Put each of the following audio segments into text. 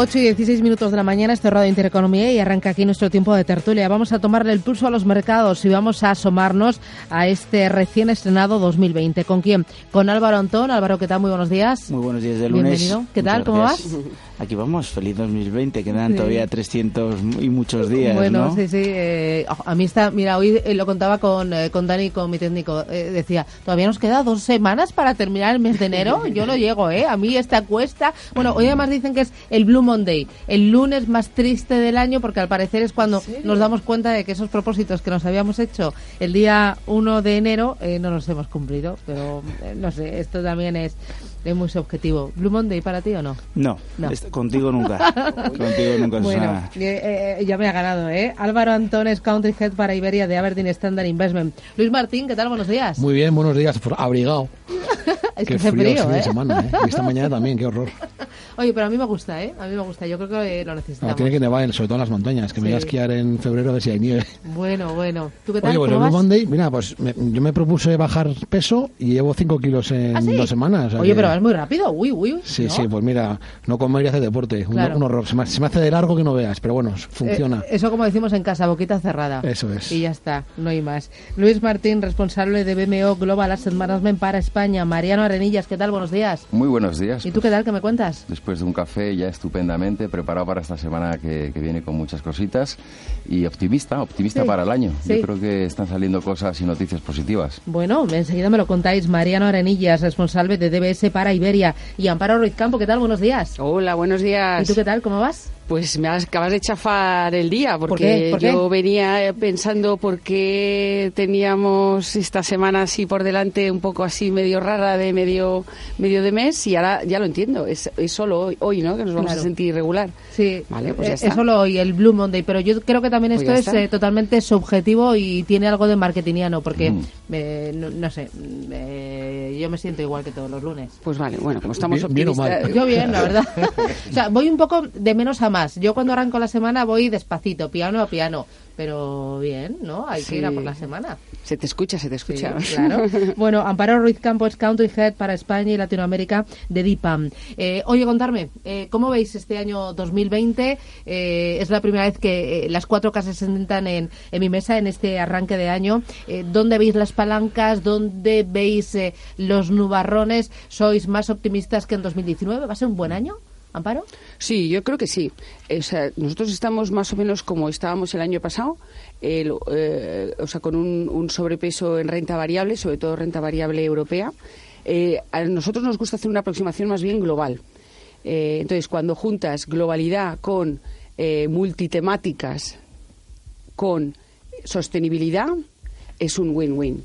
8 y 16 minutos de la mañana, este Radio Intereconomía y arranca aquí nuestro tiempo de tertulia. Vamos a tomarle el pulso a los mercados y vamos a asomarnos a este recién estrenado 2020. ¿Con quién? Con Álvaro Antón. Álvaro, ¿qué tal? Muy buenos días. Muy buenos días de lunes. Bienvenido. ¿Qué tal? ¿Cómo vas? Aquí vamos, feliz 2020, quedan todavía 300 y muchos días. Bueno, ¿no? sí, sí. Eh, a mí está, mira, hoy eh, lo contaba con, eh, con Dani, con mi técnico. eh, decía, todavía nos queda dos semanas para terminar el mes de enero. Yo no llego, ¿eh? A mí esta cuesta. Bueno, hoy además dicen que es el Blue Monday, el lunes más triste del año, porque al parecer es cuando nos damos cuenta de que esos propósitos que nos habíamos hecho el día 1 de enero eh, no los hemos cumplido. Pero eh, no sé, esto también es, es muy subjetivo. ¿Blue Monday para ti o no? No, No. contigo nunca. contigo nunca, Bueno, eh, eh, ya me ha ganado, ¿eh? Álvaro Antones, Country Head para Iberia de Aberdeen Standard Investment. Luis Martín, ¿qué tal? Buenos días. Muy bien, buenos días. por- Abrigado. es Qué que hace frío, frío, ¿eh? de semana, ¿eh? Esta mañana también, qué horror. Oye, pero a mí me gusta, ¿eh? A mí me gusta. Yo creo que lo No, necesitamos. tiene que nevar, sobre todo en las montañas, que me voy a Sí. esquiar en febrero a ver si hay nieve. Bueno, bueno. ¿Tú qué tal? Oye, ¿Cómo Blue? Monday, mira, pues me- yo me propuse bajar peso y llevo 5 kilos en ¿Ah, sí? dos semanas. Oye, que- pero vas muy rápido. Uy, uy. Sí, ¿no? sí, pues mira, no comer y hacer deporte. Un, Claro. un horror. Se me, se me hace de largo que no veas, pero bueno, funciona. Eh, eso como decimos en casa, boquita cerrada. Eso es. Y ya está, no hay más. Luis Martín, responsable de BMO Global Asset Management para España. Mariano Arenillas, ¿qué tal? Buenos días. Muy buenos días. ¿Y tú qué tal? ¿Qué me cuentas? Después de un café ya estupendamente preparado para esta semana que, que viene con muchas cositas y optimista, optimista Sí, para el año. sí. Yo creo que están saliendo cosas y noticias positivas. Bueno, enseguida me lo contáis. Mariano Arenillas, responsable de DBS para Iberia. Y Amparo Ruiz Campo, ¿qué tal? Buenos días. Hola, buenos días. ¿Y tú qué tal? ¿Cómo vas? Pues me acabas de chafar el día, porque ¿Por qué? ¿Por qué? yo venía pensando por qué teníamos esta semana así por delante un poco así medio rara de medio medio de mes y ahora ya lo entiendo, es, es solo hoy, hoy, ¿no? Que nos vamos Claro. a sentir regular. Sí, Vale, pues ya eh, está. es solo hoy, el Blue Monday, pero yo creo que también Pues esto es eh, totalmente subjetivo y tiene algo de marketingiano, porque, Mm. eh, no, no sé, mm, eh, yo me siento igual que todos los lunes. Pues vale, bueno, como estamos Bien- bien o mal. optimistas... Yo bien, la verdad. O sea, voy un poco de menos a más. Yo cuando arranco la semana voy despacito, piano a piano. Pero bien, ¿no? Hay que ir a por la semana. Se te escucha, se te Sí, escucha. claro. Bueno, Amparo Ruiz Campos, Country Head para España y Latinoamérica de DIPAM. Eh, oye, contarme, eh, ¿cómo veis este año 2020? Eh, es la primera vez que eh, las cuatro casas se sentan en, en mi mesa en este arranque de año. Eh, ¿Dónde veis las palancas? ¿Dónde veis eh, los nubarrones? ¿Sois más optimistas que en 2019? ¿Va a ser un buen año, Amparo? Sí, yo creo que sí. O sea, nosotros estamos más o menos como estábamos el año pasado, el, eh, o sea, con un, sobrepeso en renta variable, sobre todo renta variable europea. Eh, a nosotros nos gusta hacer una aproximación más bien global. Eh, entonces, cuando juntas globalidad con eh, multitemáticas, con sostenibilidad, es un win-win.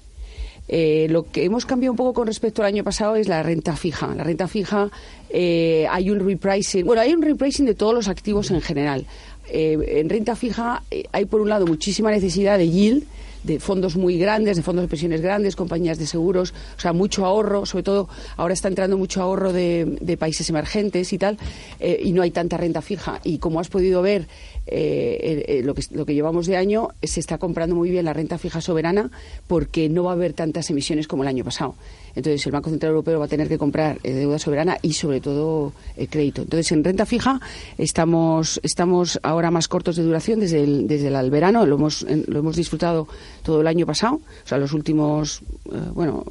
Eh, lo que hemos cambiado un poco con respecto al año pasado es la renta fija. La renta fija eh, hay un repricing, bueno, hay un repricing de todos los activos en general. Eh, en renta fija eh, hay por un lado muchísima necesidad de yield, de fondos muy grandes, de fondos de pensiones grandes, compañías de seguros, o sea, mucho ahorro, sobre todo ahora está entrando mucho ahorro de, de países emergentes y tal, eh, y no hay tanta renta fija. Y como has podido ver, eh, eh, eh, lo, que, lo que llevamos de año, se está comprando muy bien la renta fija soberana porque no va a haber tantas emisiones como el año pasado. Entonces, el Banco Central Europeo va a tener que comprar eh, deuda soberana y, sobre todo, eh, crédito. Entonces, en renta fija estamos, estamos ahora más cortos de duración desde el, desde el verano. Lo hemos, lo hemos disfrutado todo el año pasado, o sea, los últimos, eh, bueno,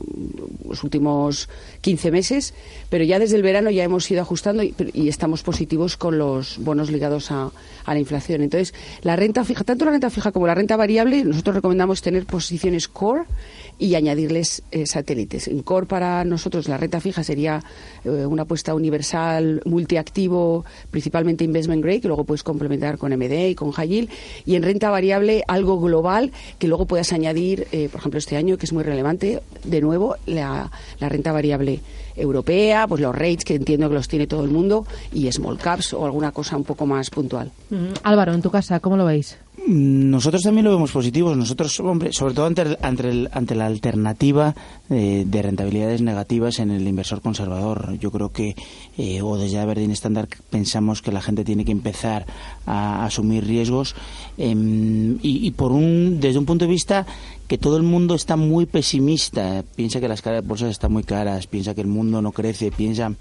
los últimos 15 meses, pero ya desde el verano ya hemos ido ajustando y, y estamos positivos con los bonos ligados a, a, la inflación. Entonces, la renta fija, tanto la renta fija como la renta variable, nosotros recomendamos tener posiciones core y añadirles eh, satélites. En core para nosotros la renta fija sería eh, una apuesta universal multiactivo, principalmente investment grade, que luego puedes complementar con MD y con high yield, y en renta variable algo global que luego puedas añadir, eh, por ejemplo, este año, que es muy relevante, de nuevo, la, la renta variable europea, pues los rates que entiendo que los tiene todo el mundo y small caps o alguna cosa un poco más puntual. Mm, Álvaro, en tu casa, ¿cómo lo veis? Nosotros también lo vemos positivo. Nosotros, hombre, sobre todo ante, ante, ante la alternativa eh, de rentabilidades negativas en el inversor conservador. Yo creo que, eh, o desde Aberdeen Standard, pensamos que la gente tiene que empezar a, asumir riesgos eh, y, y, por un, desde un punto de vista que todo el mundo está muy pesimista. Piensa que las bolsas están muy caras, piensa que el mundo no crece, piensa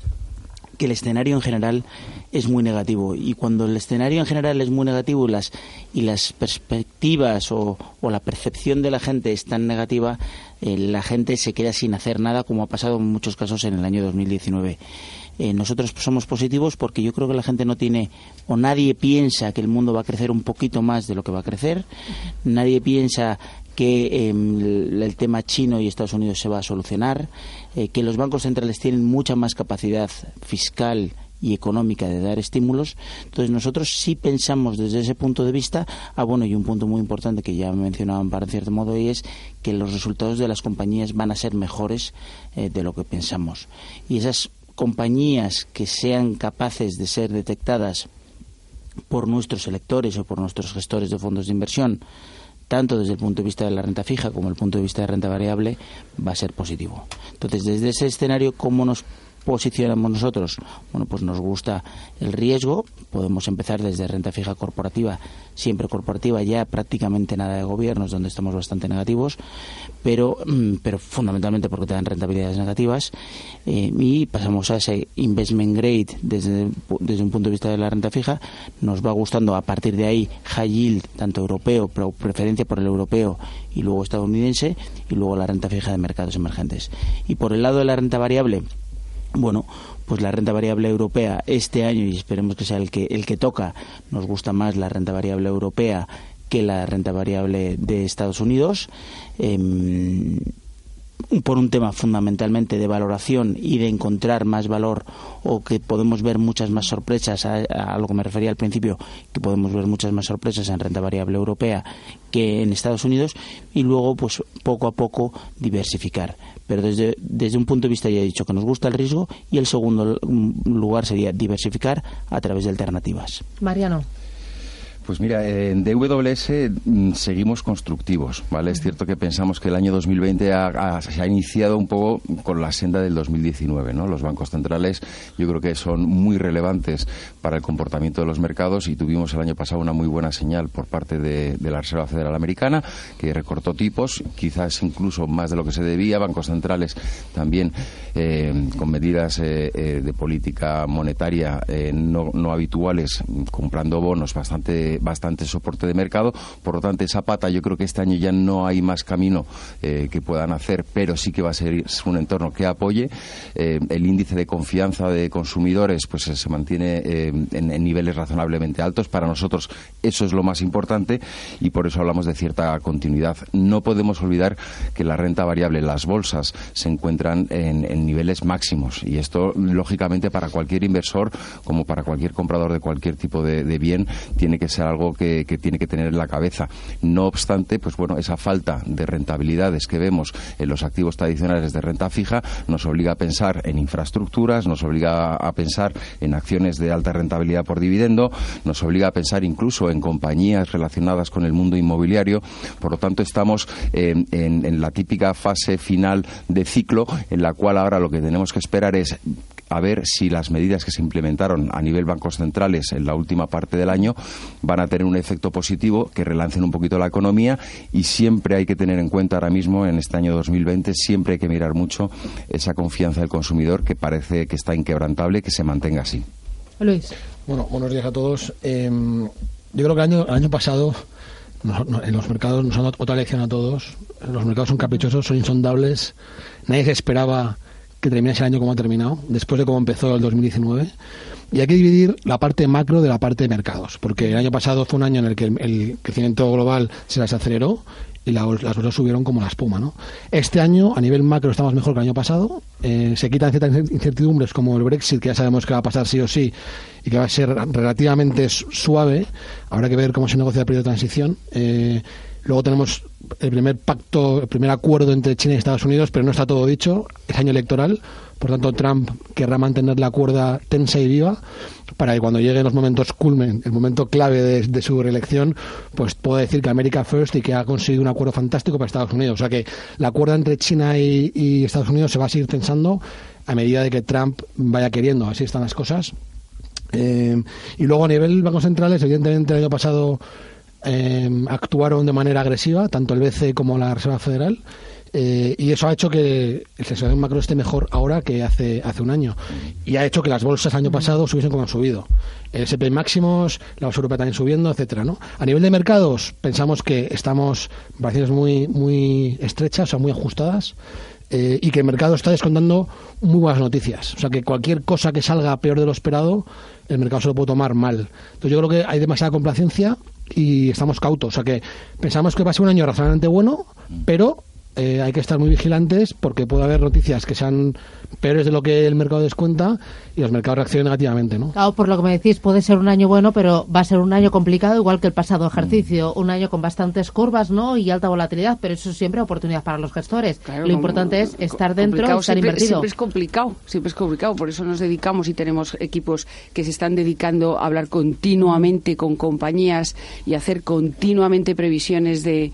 que el escenario en general es muy negativo y cuando el escenario en general es muy negativo y las, y las perspectivas o, la percepción de la gente es tan negativa, eh, la gente se queda sin hacer nada como ha pasado en muchos casos en el año 2019. Eh, nosotros somos positivos porque yo creo que la gente no tiene o nadie piensa que el mundo va a crecer un poquito más de lo que va a crecer, nadie piensa que eh, el tema chino y Estados Unidos se va a solucionar, eh, que los bancos centrales tienen mucha más capacidad fiscal y económica de dar estímulos. Entonces nosotros sí pensamos desde ese punto de vista, ah bueno, y un punto muy importante que ya mencionaban para cierto modo y es que los resultados de las compañías van a ser mejores eh, de lo que pensamos. Y esas compañías que sean capaces de ser detectadas por nuestros electores o por nuestros gestores de fondos de inversión tanto desde el punto de vista de la renta fija como el punto de vista de renta variable, va a ser positivo. Entonces, desde ese escenario, ¿cómo nos posicionamos nosotros? Bueno, pues nos gusta el riesgo. Podemos empezar desde renta fija corporativa, siempre corporativa, ya prácticamente nada de gobiernos, donde estamos bastante negativos, pero, pero fundamentalmente porque te dan rentabilidades negativas. Eh, y pasamos a ese investment grade desde, desde un punto de vista de la renta fija. Nos va gustando a partir de ahí high yield, tanto europeo, pero preferencia por el europeo y luego estadounidense, y luego la renta fija de mercados emergentes. Y por el lado de la renta variable, bueno, pues la renta variable europea este año, y esperemos que sea el que, el que toca, nos gusta más la renta variable europea que la renta variable de Estados Unidos. Eh, por un tema fundamentalmente de valoración y de encontrar más valor o que podemos ver muchas más sorpresas, a, lo que me refería al principio, que podemos ver muchas más sorpresas en renta variable europea que en Estados Unidos y luego pues poco a poco diversificar. Pero desde, desde un punto de vista ya he dicho que nos gusta el riesgo y el segundo lugar sería diversificar a través de alternativas. Mariano. Pues mira, en DWS seguimos constructivos, ¿vale? Es cierto que pensamos que el año 2020 ha, ha, se ha iniciado un poco con la senda del 2019, ¿no? Los bancos centrales yo creo que son muy relevantes para el comportamiento de los mercados y tuvimos el año pasado una muy buena señal por parte de, de la Reserva Federal Americana que recortó tipos, quizás incluso más de lo que se debía, bancos centrales también eh, con medidas eh, eh, de política monetaria no, no habituales, comprando bonos bastante bastante soporte de mercado. Por lo tanto, esa pata yo creo que este año ya no hay más camino eh, que puedan hacer, pero sí que va a ser un entorno que apoye. Eh, el índice de confianza de consumidores pues se mantiene eh, en, niveles razonablemente altos. Para nosotros eso es lo más importante y por eso hablamos de cierta continuidad. No podemos olvidar que la renta variable, las bolsas, se encuentran en, en niveles máximos y esto, lógicamente, para cualquier inversor como para cualquier comprador de cualquier tipo de, de bien, tiene que ser algo que, tiene que tener en la cabeza. No obstante, pues bueno, esa falta de rentabilidades que vemos en los activos tradicionales de renta fija nos obliga a pensar en infraestructuras, nos obliga a pensar en acciones de alta rentabilidad por dividendo, nos obliga a pensar incluso en compañías relacionadas con el mundo inmobiliario. Por lo tanto, estamos en, en la típica fase final de ciclo en la cual ahora lo que tenemos que esperar es a ver si las medidas que se implementaron a nivel bancos centrales en la última parte del año van a tener un efecto positivo que relancen un poquito la economía y siempre hay que tener en cuenta ahora mismo en este año 2020 siempre hay que mirar mucho esa confianza del consumidor que parece que está inquebrantable que se mantenga así. Luis. Bueno, buenos días a todos. Eh, yo creo que el año, el año pasado en los mercados nos han dado otra lección a todos. Los mercados son caprichosos, son insondables. Nadie se esperaba que terminase el año como ha terminado, después de cómo empezó el 2019. Y hay que dividir la parte macro de la parte de mercados, porque el año pasado fue un año en el que el, crecimiento global se las aceleró y las bolsas subieron como la espuma. ¿no? Este año, a nivel macro, estamos mejor que el año pasado. Eh, se quitan ciertas incertidumbres como el Brexit, que ya sabemos que va a pasar sí o sí y que va a ser relativamente suave. Habrá que ver cómo se negocia el periodo de transición. Eh, luego tenemos el primer pacto, el primer acuerdo entre China y Estados Unidos, pero no está todo dicho. Es año electoral. Por tanto, Trump querrá mantener la cuerda tensa y viva para que cuando lleguen los momentos culmen, el momento clave de, su reelección, pues pueda decir que América First y que ha conseguido un acuerdo fantástico para Estados Unidos. O sea que la cuerda entre China y, Estados Unidos se va a seguir tensando a medida de que Trump vaya queriendo. Así están las cosas. Eh, y luego a nivel bancos centrales, evidentemente el año pasado eh, actuaron de manera agresiva, tanto el BCE como la Reserva Federal. Eh, y eso ha hecho que el sector macro esté mejor ahora que hace, hace un año. Y ha hecho que las bolsas el año pasado subiesen como han subido. El SP máximos, la bolsa europea también subiendo, etcétera, ¿no? A nivel de mercados, pensamos que estamos variaciones muy, muy estrechas, o muy ajustadas. Eh, y que el mercado está descontando muy buenas noticias. O sea, que cualquier cosa que salga peor de lo esperado, el mercado se lo puede tomar mal. Entonces, yo creo que hay demasiada complacencia y estamos cautos. O sea, que pensamos que va a ser un año razonablemente bueno, pero eh, hay que estar muy vigilantes porque puede haber noticias que sean peores de lo que el mercado descuenta y los mercados reaccionan negativamente, ¿no? Claro, por lo que me decís, puede ser un año bueno, pero va a ser un año complicado, igual que el pasado ejercicio. Un año con bastantes curvas, ¿no? Y alta volatilidad, pero eso siempre oportunidad para los gestores. lo importante es estar dentro y estar invertido. Siempre es complicado, siempre es complicado. Por eso nos dedicamos y tenemos equipos que se están dedicando a hablar continuamente con compañías y hacer continuamente previsiones de,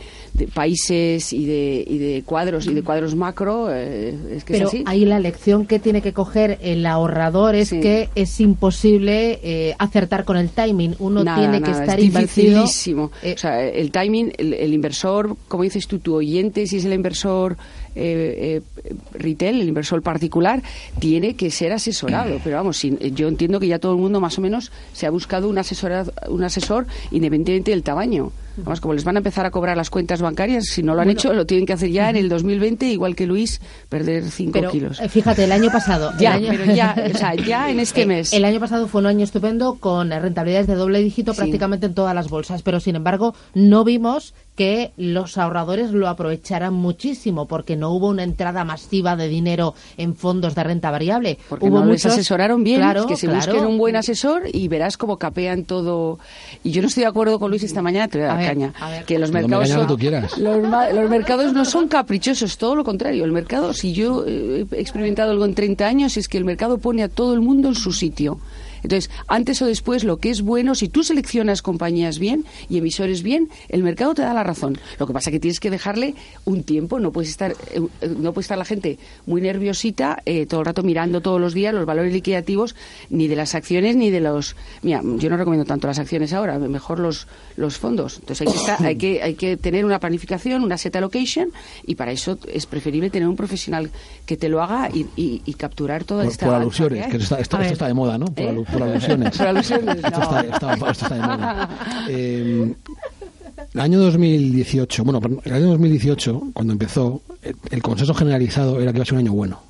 países y de, y de cuadros y de cuadros macro. Eh, es que pero es así. ahí la lección que tiene que coger el ahorrador es que es imposible eh, acertar con el timing. Uno tiene que estar es dificilísimo. Eh, o sea, el timing, el, inversor, como dices tú, tu oyente, si es el inversor eh, retail, el inversor particular, tiene que ser asesorado. Pero vamos, yo entiendo que ya todo el mundo más o menos se ha buscado un, asesor, un asesor independientemente del tamaño. Además, como les van a empezar a cobrar las cuentas bancarias, si no lo han hecho, lo tienen que hacer ya en el 2020, igual que Luis, perder 5 kilos. Eh, fíjate, el año pasado. ya, pero ya, o sea, ya en este mes. El año pasado fue un año estupendo con rentabilidades de doble dígito prácticamente en todas las bolsas, pero sin embargo no vimos que los ahorradores lo aprovecharan muchísimo porque no hubo una entrada masiva de dinero en fondos de renta variable. Porque hubo no les asesoraron bien, que se busquen un buen asesor y verás cómo capean todo. Y yo no estoy de acuerdo con Luis esta mañana, te voy a dar caña, que los mercados los, mercados no son caprichosos, todo lo contrario. El mercado, si yo he experimentado algo en 30 años, es que el mercado pone a todo el mundo en su sitio. Entonces, antes o después, lo que es bueno, si tú seleccionas compañías bien y emisores bien, el mercado te da la razón. Lo que pasa es que tienes que dejarle un tiempo, no puedes estar, eh, eh, no puede estar la gente muy nerviosita eh, todo el rato mirando todos los días los valores liquidativos ni de las acciones ni de los... Mira, yo no recomiendo tanto las acciones ahora, mejor los, los fondos. Entonces hay que, estar, hay, que, hay que tener una planificación, una set allocation y para eso es preferible tener un profesional que te lo haga y, y, capturar toda por, esta... Por alusiones, que esto, está de moda, ¿no? por alusiones. Esto, está, de moda. Eh, el año 2018, bueno, el año 2018, cuando empezó, el, consenso generalizado era que iba a ser un año bueno.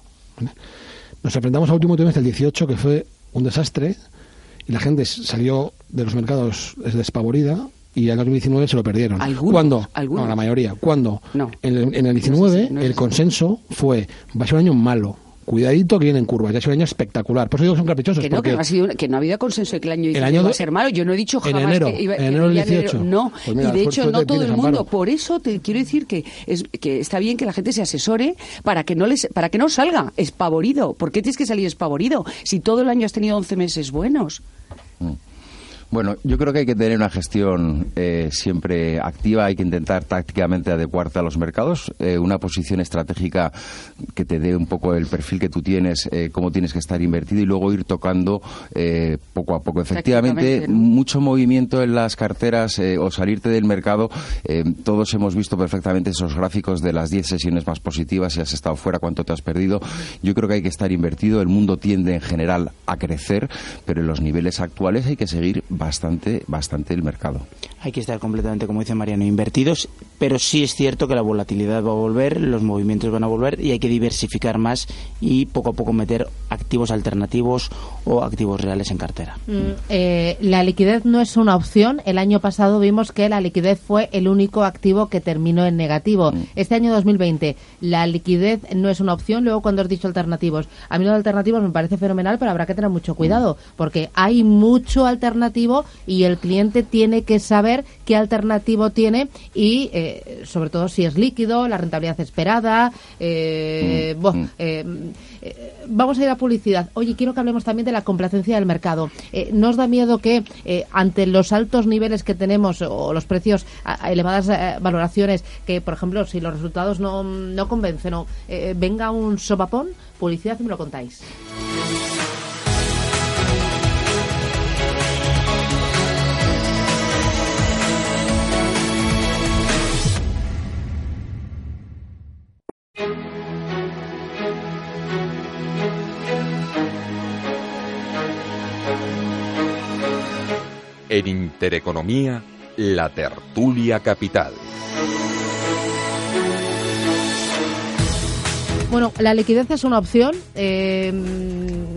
Nos enfrentamos al último trimestre del 18, que fue un desastre, y la gente salió de los mercados despavorida, y en el 2019 se lo perdieron. ¿Cuándo? No, la mayoría. ¿Cuándo? No. En el, 19 el consenso fue, va a ser un año malo cuidadito que vienen curvas, ya ha sido un año espectacular. Por eso digo que son caprichosos. Que no, que, no ha sido, que no ha habido consenso de que el año, iba a ser malo. Yo no he dicho jamás en enero, que iba en enero 18. No, pues y de hecho no todo el mundo. Por eso te quiero decir que, es, que está bien que la gente se asesore para que no les para que no salga espavorido. ¿Por qué tienes que salir espavorido si todo el año has tenido 11 meses buenos? Mm. Bueno, yo creo que hay que tener una gestión eh, siempre activa, hay que intentar tácticamente adecuarte a los mercados, eh, una posición estratégica que te dé un poco el perfil que tú tienes, eh, cómo tienes que estar invertido y luego ir tocando poco a poco. Efectivamente, mucho movimiento en las carteras o salirte del mercado. todos hemos visto perfectamente esos gráficos de las 10 sesiones más positivas, si has estado fuera, cuánto te has perdido. Yo creo que hay que estar invertido. El mundo tiende en general a crecer, pero en los niveles actuales hay que seguir bastante, bastante el mercado. Hay que estar completamente, como dice Mariano, invertidos, pero sí es cierto que la volatilidad va a volver, los movimientos van a volver y hay que diversificar más y poco a poco meter activos alternativos o activos reales en cartera. Mm, eh, la liquidez no es una opción. El año pasado vimos que la liquidez fue el único activo que terminó en negativo. Mm. Este año 2020, la liquidez no es una opción. Luego, cuando has dicho alternativos, a mí los alternativos me parece fenomenal, pero habrá que tener mucho cuidado mm. porque hay mucho alternativo y el cliente tiene que saber qué alternativo tiene y, eh, sobre todo, si es líquido, la rentabilidad esperada. Eh, vamos a ir a publicidad. Oye, quiero que hablemos también de la complacencia del mercado. Eh, ¿No os da miedo que eh, ante los altos niveles que tenemos o los precios a, elevadas eh, valoraciones, que por ejemplo si los resultados no, no convencen o venga un sopapón? Publicidad y me lo contáis. En Intereconomía, la tertulia capital. Bueno, la liquidez es una opción. Eh,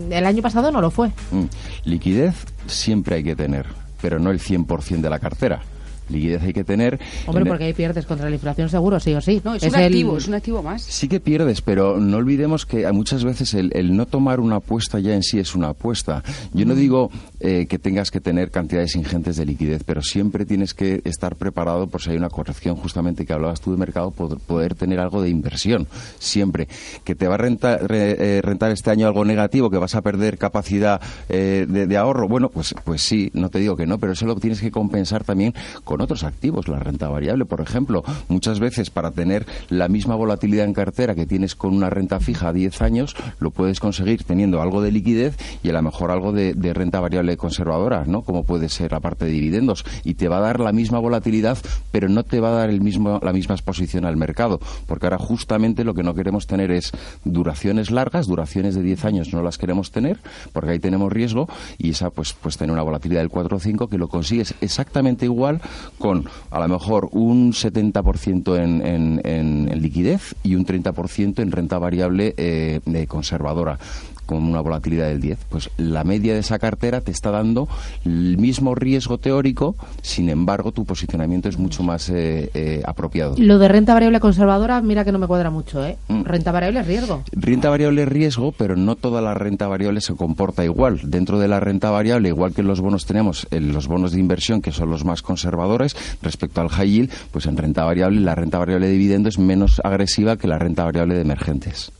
el año pasado no lo fue. Mm, liquidez siempre hay que tener, pero no el 100% de la cartera liquidez hay que tener. Hombre, porque ahí pierdes contra la inflación seguro, sí o sí. No, es, un activo, es un activo más. Sí que pierdes, pero no olvidemos que muchas veces el, no tomar una apuesta ya en sí es una apuesta. Yo no mm. digo eh, que tengas que tener cantidades ingentes de liquidez, pero siempre tienes que estar preparado por si hay una corrección, justamente que hablabas tú de mercado, poder, tener algo de inversión. Siempre. Que te va a rentar, eh, rentar este año algo negativo, que vas a perder capacidad eh, de, de, ahorro. Bueno, pues, pues sí, no te digo que no, pero eso lo tienes que compensar también con otros activos, la renta variable, por ejemplo. Muchas veces para tener la misma volatilidad en cartera que tienes con una renta fija a 10 años, lo puedes conseguir teniendo algo de liquidez y a lo mejor algo de, renta variable conservadora, ¿no? Como puede ser la parte de dividendos. Y te va a dar la misma volatilidad, pero no te va a dar el mismo, la misma exposición al mercado. Porque ahora justamente lo que no queremos tener es duraciones largas, duraciones de 10 años no las queremos tener, porque ahí tenemos riesgo y esa pues, pues tener una volatilidad del 4 o 5 que lo consigues exactamente igual con a lo mejor un 70% en, en, en, liquidez y un 30% en renta variable eh, conservadora con una volatilidad del 10. Pues la media de esa cartera te está dando el mismo riesgo teórico, sin embargo, tu posicionamiento es mucho más eh, eh, apropiado. Lo de renta variable conservadora, mira que no me cuadra mucho, ¿eh? Mm. Renta variable es riesgo. Renta variable es riesgo, pero no toda la renta variable se comporta igual. Dentro de la renta variable, igual que en los bonos tenemos en los bonos de inversión, que son los más conservadores, respecto al high yield, pues en renta variable, la renta variable de dividendo es menos agresiva que la renta variable de emergentes.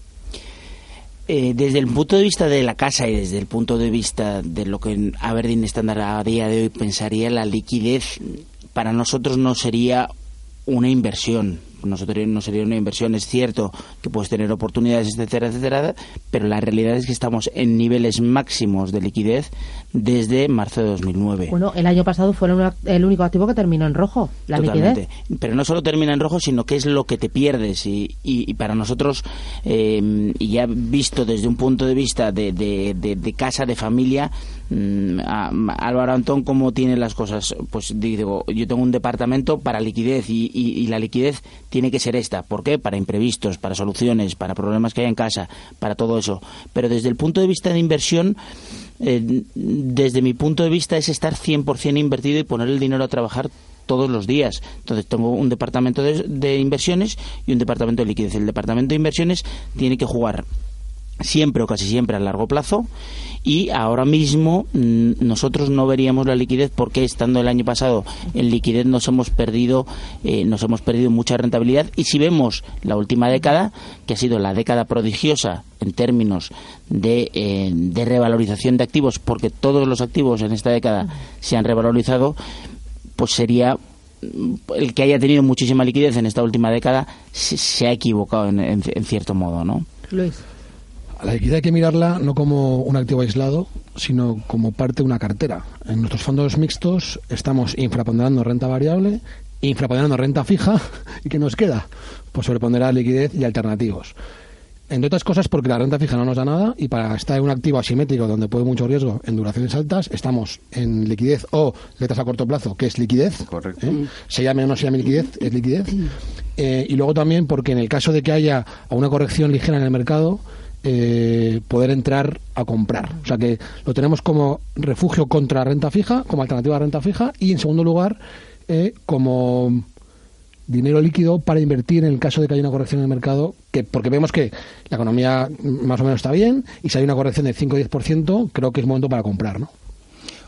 Eh, desde el punto de vista de la casa y desde el punto de vista de lo que Aberdeen Standard a día de hoy pensaría, la liquidez para nosotros no sería una inversión, nosotros no sería una inversión. Es cierto que puedes tener oportunidades, etcétera, etcétera, pero la realidad es que estamos en niveles máximos de liquidez desde marzo de 2009. Bueno, el año pasado fue el único activo que terminó en rojo, la liquidez. Pero no solo termina en rojo, sino que es lo que te pierdes. Y, y, para nosotros, eh, y ya visto desde un punto de vista de, de, de casa, de familia, Mm, Álvaro Antón cómo tiene las cosas. Pues digo, yo tengo un departamento para liquidez y, la liquidez tiene que ser esta. ¿Por qué? Para imprevistos, para soluciones, para problemas que hay en casa, para todo eso. Pero desde el punto de vista de inversión, eh, desde mi punto de vista es estar 100% invertido y poner el dinero a trabajar todos los días. Entonces tengo un departamento de inversiones y un departamento de liquidez. El departamento de inversiones tiene que jugar siempre o casi siempre a largo plazo y ahora mismo mm, nosotros no veríamos la liquidez porque estando el año pasado en liquidez nos hemos perdido eh, nos hemos perdido mucha rentabilidad y si vemos la última década que ha sido la década prodigiosa en términos de, eh, de revalorización de activos porque todos los activos en esta década se han revalorizado pues sería mm, el que haya tenido muchísima liquidez en esta última década se, ha equivocado en, en cierto modo, ¿no? Luis. La liquidez hay que mirarla no como un activo aislado, sino como parte de una cartera. En nuestros fondos mixtos estamos infraponderando renta variable, infraponderando renta fija, ¿y qué nos queda? Pues sobreponderar liquidez y alternativos. Entre otras cosas porque la renta fija no nos da nada y para estar en un activo asimétrico donde puede mucho riesgo en duraciones altas, estamos en liquidez o letras a corto plazo, que es liquidez. Correcto. ¿eh? Se llame o no se llame liquidez, es liquidez. Eh, y luego también porque en el caso de que haya una corrección ligera en el mercado, eh, poder entrar a comprar. O sea que lo tenemos como refugio contra renta fija, como alternativa a renta fija y en segundo lugar eh, como dinero líquido para invertir en el caso de que haya una corrección en el mercado, que porque vemos que la economía más o menos está bien y si hay una corrección del 5 o 10%, creo que es momento para comprar, ¿no?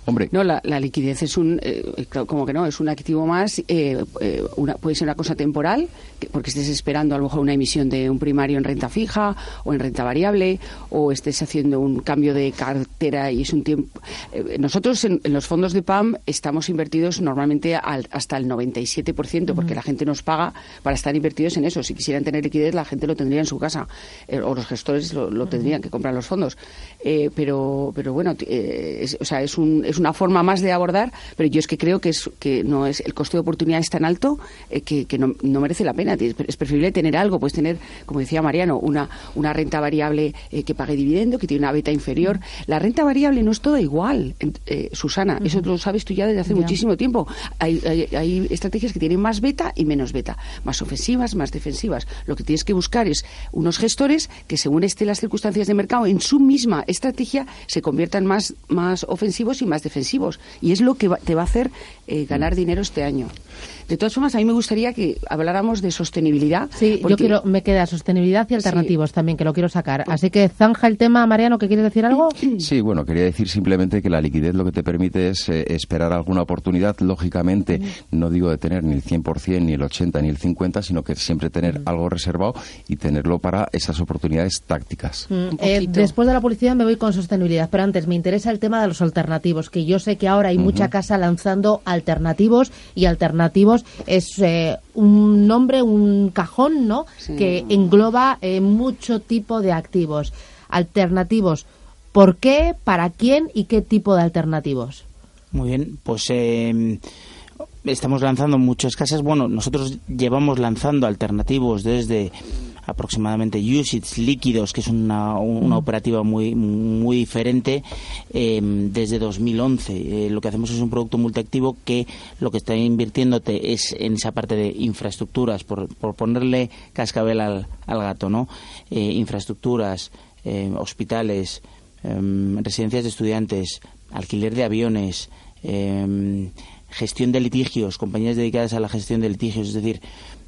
Hombre, No, la, la liquidez es un, eh, claro, como que no, es un activo más, eh, eh, una, puede ser una cosa temporal, que- porque estés esperando a lo mejor una emisión de un primario en renta fija o en renta variable, o estés haciendo un cambio de cartera y es un tiempo. eh, nosotros en, en los fondos de PAM estamos invertidos normalmente al- hasta el 97%, porque la gente nos paga para estar invertidos en eso. Si quisieran tener liquidez, la gente lo tendría en su casa, eh, o los gestores lo, lo tendrían que comprar los fondos. Eh, pero, pero bueno, eh, es, o sea, es, un, es una forma más de abordar, pero yo es que creo que, es, que no es el coste de oportunidad es tan alto eh, que, que no, no merece la pena. Es preferible tener algo, puedes tener, como decía Mariano, una, una renta variable eh, que pague dividendo, que tiene una beta inferior. La renta variable no es toda igual, eh, Susana, eso lo sabes tú ya desde hace Ya. muchísimo tiempo. Hay, hay, hay estrategias que tienen más beta y menos beta, más ofensivas, más defensivas. Lo que tienes que buscar es unos gestores que, según estén las circunstancias de mercado, en su misma estrategia se conviertan más, más ofensivos y más defensivos. Y es lo que va- te va a hacer eh, ganar dinero este año. De todas formas, a mí me gustaría que habláramos de sostenibilidad. Sí, yo quiero, me queda sostenibilidad y alternativos también, que lo quiero sacar. Así que zanja el tema, Mariano, ¿que quieres decir algo? Sí, bueno, quería decir simplemente que la liquidez lo que te permite es eh, esperar alguna oportunidad. Lógicamente, no digo de tener ni el 100%, ni el 80%, ni el 50%, sino que siempre tener algo reservado y tenerlo para esas oportunidades tácticas. Mm, eh, después de la publicidad me voy con sostenibilidad, pero antes me interesa el tema de los alternativos, que yo sé que ahora hay mucha casa lanzando alternativos y alternativos es eh, un nombre, un cajón, ¿no? Sí. Que engloba eh, mucho tipo de activos. Alternativos, ¿por qué, para quién y qué tipo de alternativos? Muy bien, pues eh, estamos lanzando muchas casas. Bueno, nosotros llevamos lanzando alternativos desde aproximadamente USITS líquidos, que es una, una operativa muy muy diferente, eh, desde 2011. Eh, lo que hacemos es un producto multiactivo que lo que está invirtiéndote es en esa parte de infraestructuras, por, por ponerle cascabel al, al gato, ¿no? Eh, infraestructuras, eh, hospitales, em, residencias de estudiantes, alquiler de aviones, em, gestión de litigios, compañías dedicadas a la gestión de litigios, es decir,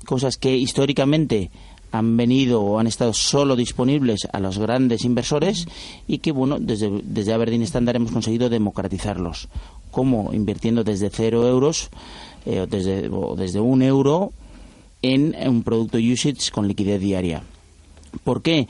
cosas que históricamente han venido o han estado solo disponibles a los grandes inversores y que, bueno, desde, desde Aberdeen Standard hemos conseguido democratizarlos. ¿Cómo? Invirtiendo desde cero euros eh, desde, o desde un euro en un producto usage con liquidez diaria. ¿Por qué?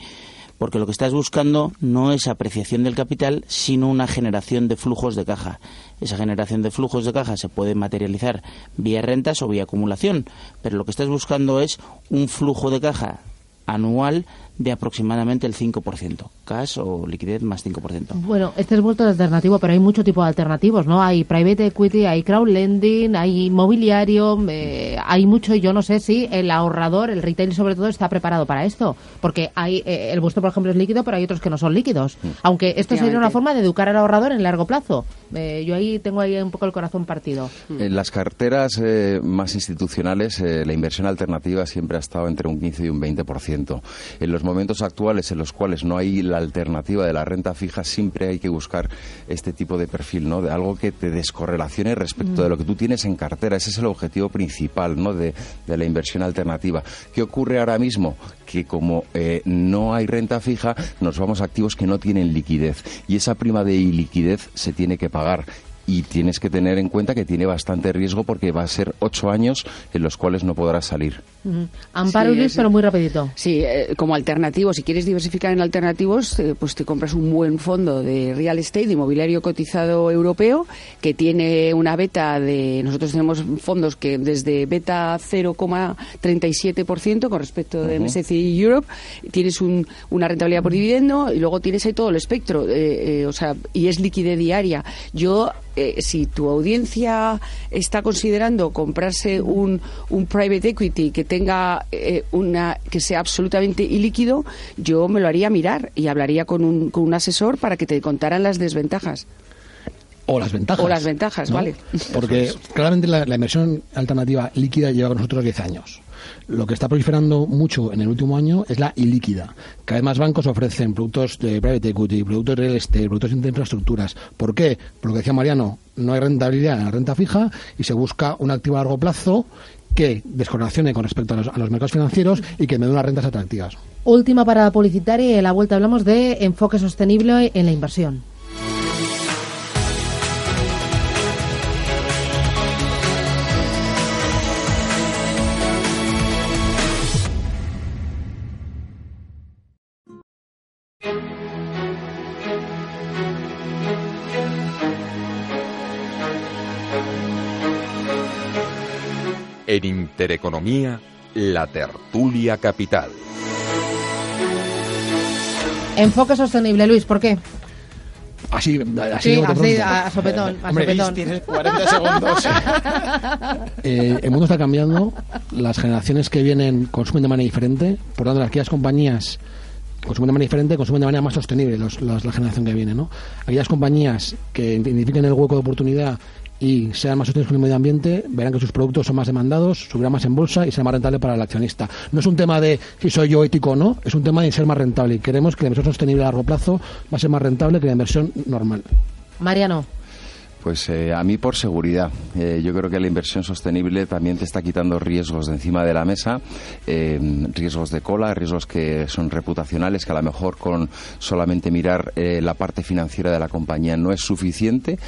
Porque lo que estás buscando no es apreciación del capital, sino una generación de flujos de caja. Esa generación de flujos de caja se puede materializar vía rentas o vía acumulación, pero lo que estás buscando es un flujo de caja anual de aproximadamente el 5%, cash o liquidez más 5%. Bueno, este es vuelto de alternativo, pero hay mucho tipo de alternativos, ¿no? Hay private equity, hay crowdlending, hay inmobiliario, eh, hay mucho, y yo no sé si el ahorrador, el retail sobre todo, está preparado para esto. Porque hay, eh, el vuestro, por ejemplo, es líquido, pero hay otros que no son líquidos. Aunque esto sería una forma de educar al ahorrador en largo plazo. Eh, yo ahí tengo ahí un poco el corazón partido. En las carteras eh, más institucionales, eh, la inversión alternativa siempre ha estado entre un 15 y un 20%. En los momentos actuales en los cuales no hay la alternativa de la renta fija, siempre hay que buscar este tipo de perfil, ¿no? De algo que te descorrelacione respecto de lo que tú tienes en cartera. Ese es el objetivo principal, ¿no? De, de la inversión alternativa. ¿Qué ocurre ahora mismo? Que como eh, no hay renta fija, nos vamos a activos que no tienen liquidez. Y esa prima de iliquidez se tiene que pagar y tienes que tener en cuenta que tiene bastante riesgo porque va a ser ocho años en los cuales no podrás salir. Amparo Sí, Luis, pero muy rapidito. Sí, eh, como alternativo, si quieres diversificar en alternativos, eh, pues te compras un buen fondo de real estate, de inmobiliario cotizado europeo, que tiene una beta de. Nosotros tenemos fondos que desde beta 0,37% con respecto de MSCI Europe, tienes un- una rentabilidad por dividendo y luego tienes ahí todo el espectro, eh, eh, o sea, y es liquidez diaria. Yo eh, si tu audiencia está considerando comprarse un, un private equity que tenga eh, una que sea absolutamente ilíquido, yo me lo haría mirar y hablaría con un, con un asesor para que te contaran las desventajas. O las ventajas. O las ventajas, ¿no? vale. Porque claramente la, la inversión alternativa líquida lleva con nosotros 10 años. Lo que está proliferando mucho en el último año es la ilíquida. Cada vez más bancos ofrecen productos de private equity, productos de real estate, productos de infraestructuras. ¿Por qué? Por lo que decía Mariano, no hay rentabilidad en la renta fija y se busca un activo a largo plazo que descorrelacione con respecto a los, a los mercados financieros y que me dé unas rentas atractivas. Última parada publicitaria y en la vuelta hablamos de enfoque sostenible en la inversión. Intereconomía, la tertulia capital. Enfoque sostenible, Luis, ¿por qué? Así, así, Sí, así, a sopetón, a Hombre, sopetón. Tienes 40 segundos. Eh, el mundo está cambiando, las generaciones que vienen consumen de manera diferente, por lo tanto, aquellas compañías consumen de manera diferente, consumen de manera más sostenible los- los- la generación que viene. ¿no? Aquellas compañías que identifiquen el hueco de oportunidad y sean más sostenibles con el medio ambiente, verán que sus productos son más demandados, subirán más en bolsa y será más rentable para el accionista. No es un tema de si soy yo ético o no, es un tema de ser más rentable. Y queremos que la inversión sostenible a largo plazo va a ser más rentable que la inversión normal. Mariano, Pues eh, a mí por seguridad. Eh, yo creo que la inversión sostenible también te está quitando riesgos de encima de la mesa, eh, riesgos de cola, riesgos que son reputacionales, que a lo mejor con solamente mirar eh, la parte financiera de la compañía no es suficiente.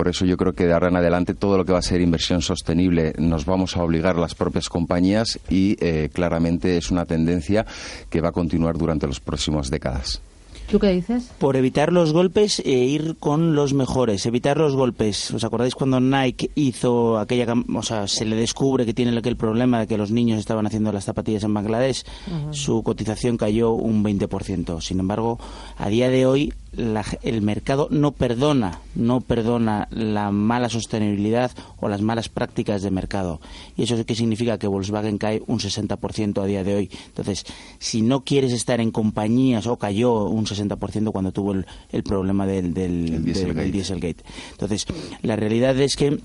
Por eso yo creo que de ahora en adelante todo lo que va a ser inversión sostenible nos vamos a obligar las propias compañías y eh, claramente es una tendencia que va a continuar durante las próximas décadas. ¿Tú qué dices? Por evitar los golpes e ir con los mejores, evitar los golpes. ¿Os acordáis cuando Nike hizo aquella, o sea, se le descubre que tiene aquel problema de que los niños estaban haciendo las zapatillas en Bangladesh? Su cotización cayó un 20%. Sin embargo, a día de hoy la el mercado no perdona, no perdona la mala sostenibilidad o las malas prácticas de mercado. ¿Y eso qué significa? Que Volkswagen cae un 60% a día de hoy. Entonces, si no quieres estar en compañías, o cayó un 60% cuando tuvo el, el problema del, del, El del- Dieselgate. del Dieselgate. Entonces, la realidad es que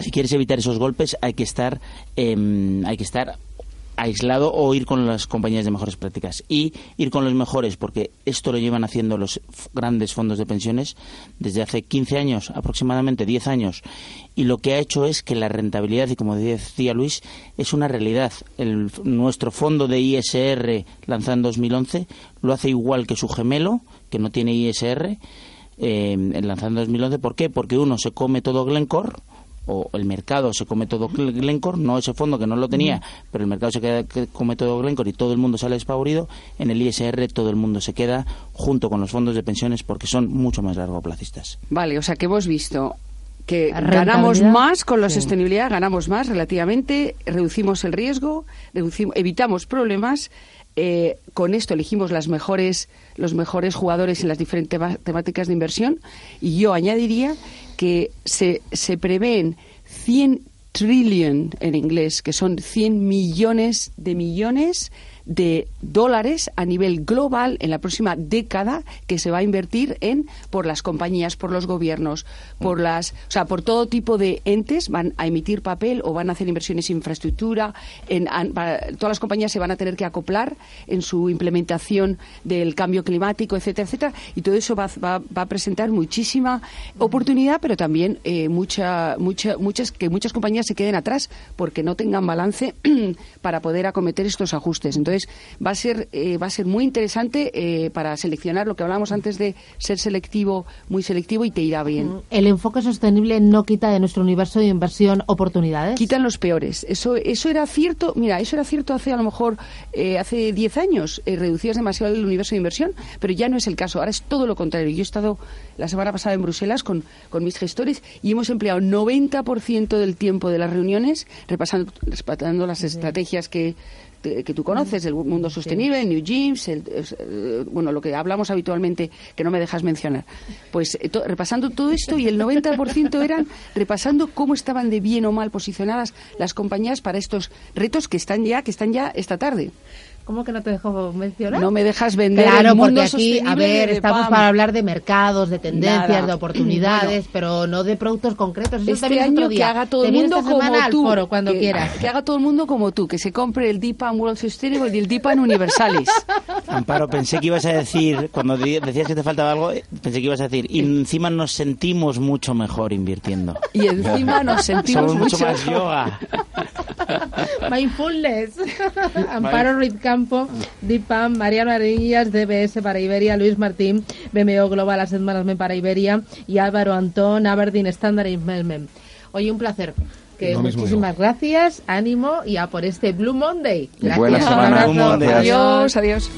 si quieres evitar esos golpes hay que estar, em, hay que estar aislado o ir con las compañías de mejores prácticas. Y ir con los mejores porque esto lo llevan haciendo los grandes fondos de pensiones desde hace 15 años aproximadamente 10 años. Y lo que ha hecho es que la rentabilidad y como decía Luis es una realidad. El- nuestro fondo de ISR lanzado en 2011 lo hace igual que su gemelo que no tiene ISR eh, lanzado en 2011 ¿por qué? porque uno se come todo Glencore o el mercado se come todo Gl- Glencore, no ese fondo que no lo tenía, pero el mercado se queda, que come todo Glencore y todo el mundo sale despavorido, en el ISR todo el mundo se queda junto con los fondos de pensiones porque son mucho más largoplacistas. Vale, o sea que hemos visto que ganamos más con la Sí. sostenibilidad, ganamos más relativamente, reducimos el riesgo, reducimos, evitamos problemas. Eh, con esto elegimos las mejores, los mejores jugadores en las diferentes temáticas de inversión. Y yo añadiría que se, se prevén 100 trillion en inglés, que son 100 millones de millones de dólares a nivel global en la próxima década que se va a invertir en por las compañías, por los gobiernos, por las, o sea, por todo tipo de entes van a emitir papel o van a hacer inversiones en infraestructura, en, para- todas las compañías se van a tener que acoplar en su implementación del cambio climático, etcétera, etcétera, y todo eso va, va- va a presentar muchísima oportunidad, pero también eh, mucha, mucha, muchas que muchas compañías se queden atrás porque no tengan balance para poder acometer estos ajustes. Entonces va a ser eh, va a ser muy interesante eh, para seleccionar lo que hablábamos antes de ser selectivo, muy selectivo y te irá bien. El enfoque sostenible no quita de nuestro universo de inversión oportunidades. quitan los peores. Eso, eso era cierto, mira, eso era cierto hace a lo mejor eh, hace 10 años, reducías demasiado el universo de inversión, pero ya no es el caso. Ahora es todo lo contrario. Yo he estado la semana pasada en Bruselas con, con mis gestores y hemos empleado 90% del tiempo de las reuniones repasando, repasando las estrategias que que tú conoces, el mundo sostenible, el New Gyms, el, eh, bueno, lo que hablamos habitualmente, que no me dejas mencionar. Pues eh, repasando todo esto y el 90% eran repasando cómo estaban de bien o mal posicionadas las compañías para estos retos que están ya, que están ya esta tarde. ¿Cómo que no te dejo mencionar? No me dejas vender claro, el mundo porque aquí, a ver, estamos PAM. para hablar de mercados, de tendencias, Nada. de oportunidades, Bueno. pero no de productos concretos. Eso Este también es otro año que haga todo Te el mundo como tú. foro, cuando que, quieras. Que haga todo el mundo como tú, que se compre el Deepan World Sustainable y el Deepan Universalis. Amparo, pensé que ibas a decir, cuando decías que te faltaba algo, eh, pensé que ibas a decir, y encima nos sentimos mucho mejor invirtiendo. Y encima nos sentimos Somos mucho mucho más yoga. Mindfulness. Amparo Ruiz Campo, Deepam, Mariano Arenillas, DBS para Iberia, Luis Martín, BMO Global Asset Management para Iberia y Álvaro Antón, Aberdeen Standard Investment. Oye, un placer. Que mismo muchísimas gracias, ánimo y a por este Blue Monday. Gracias. Buena un semana. abrazo. Blue Monday. Adiós, adiós.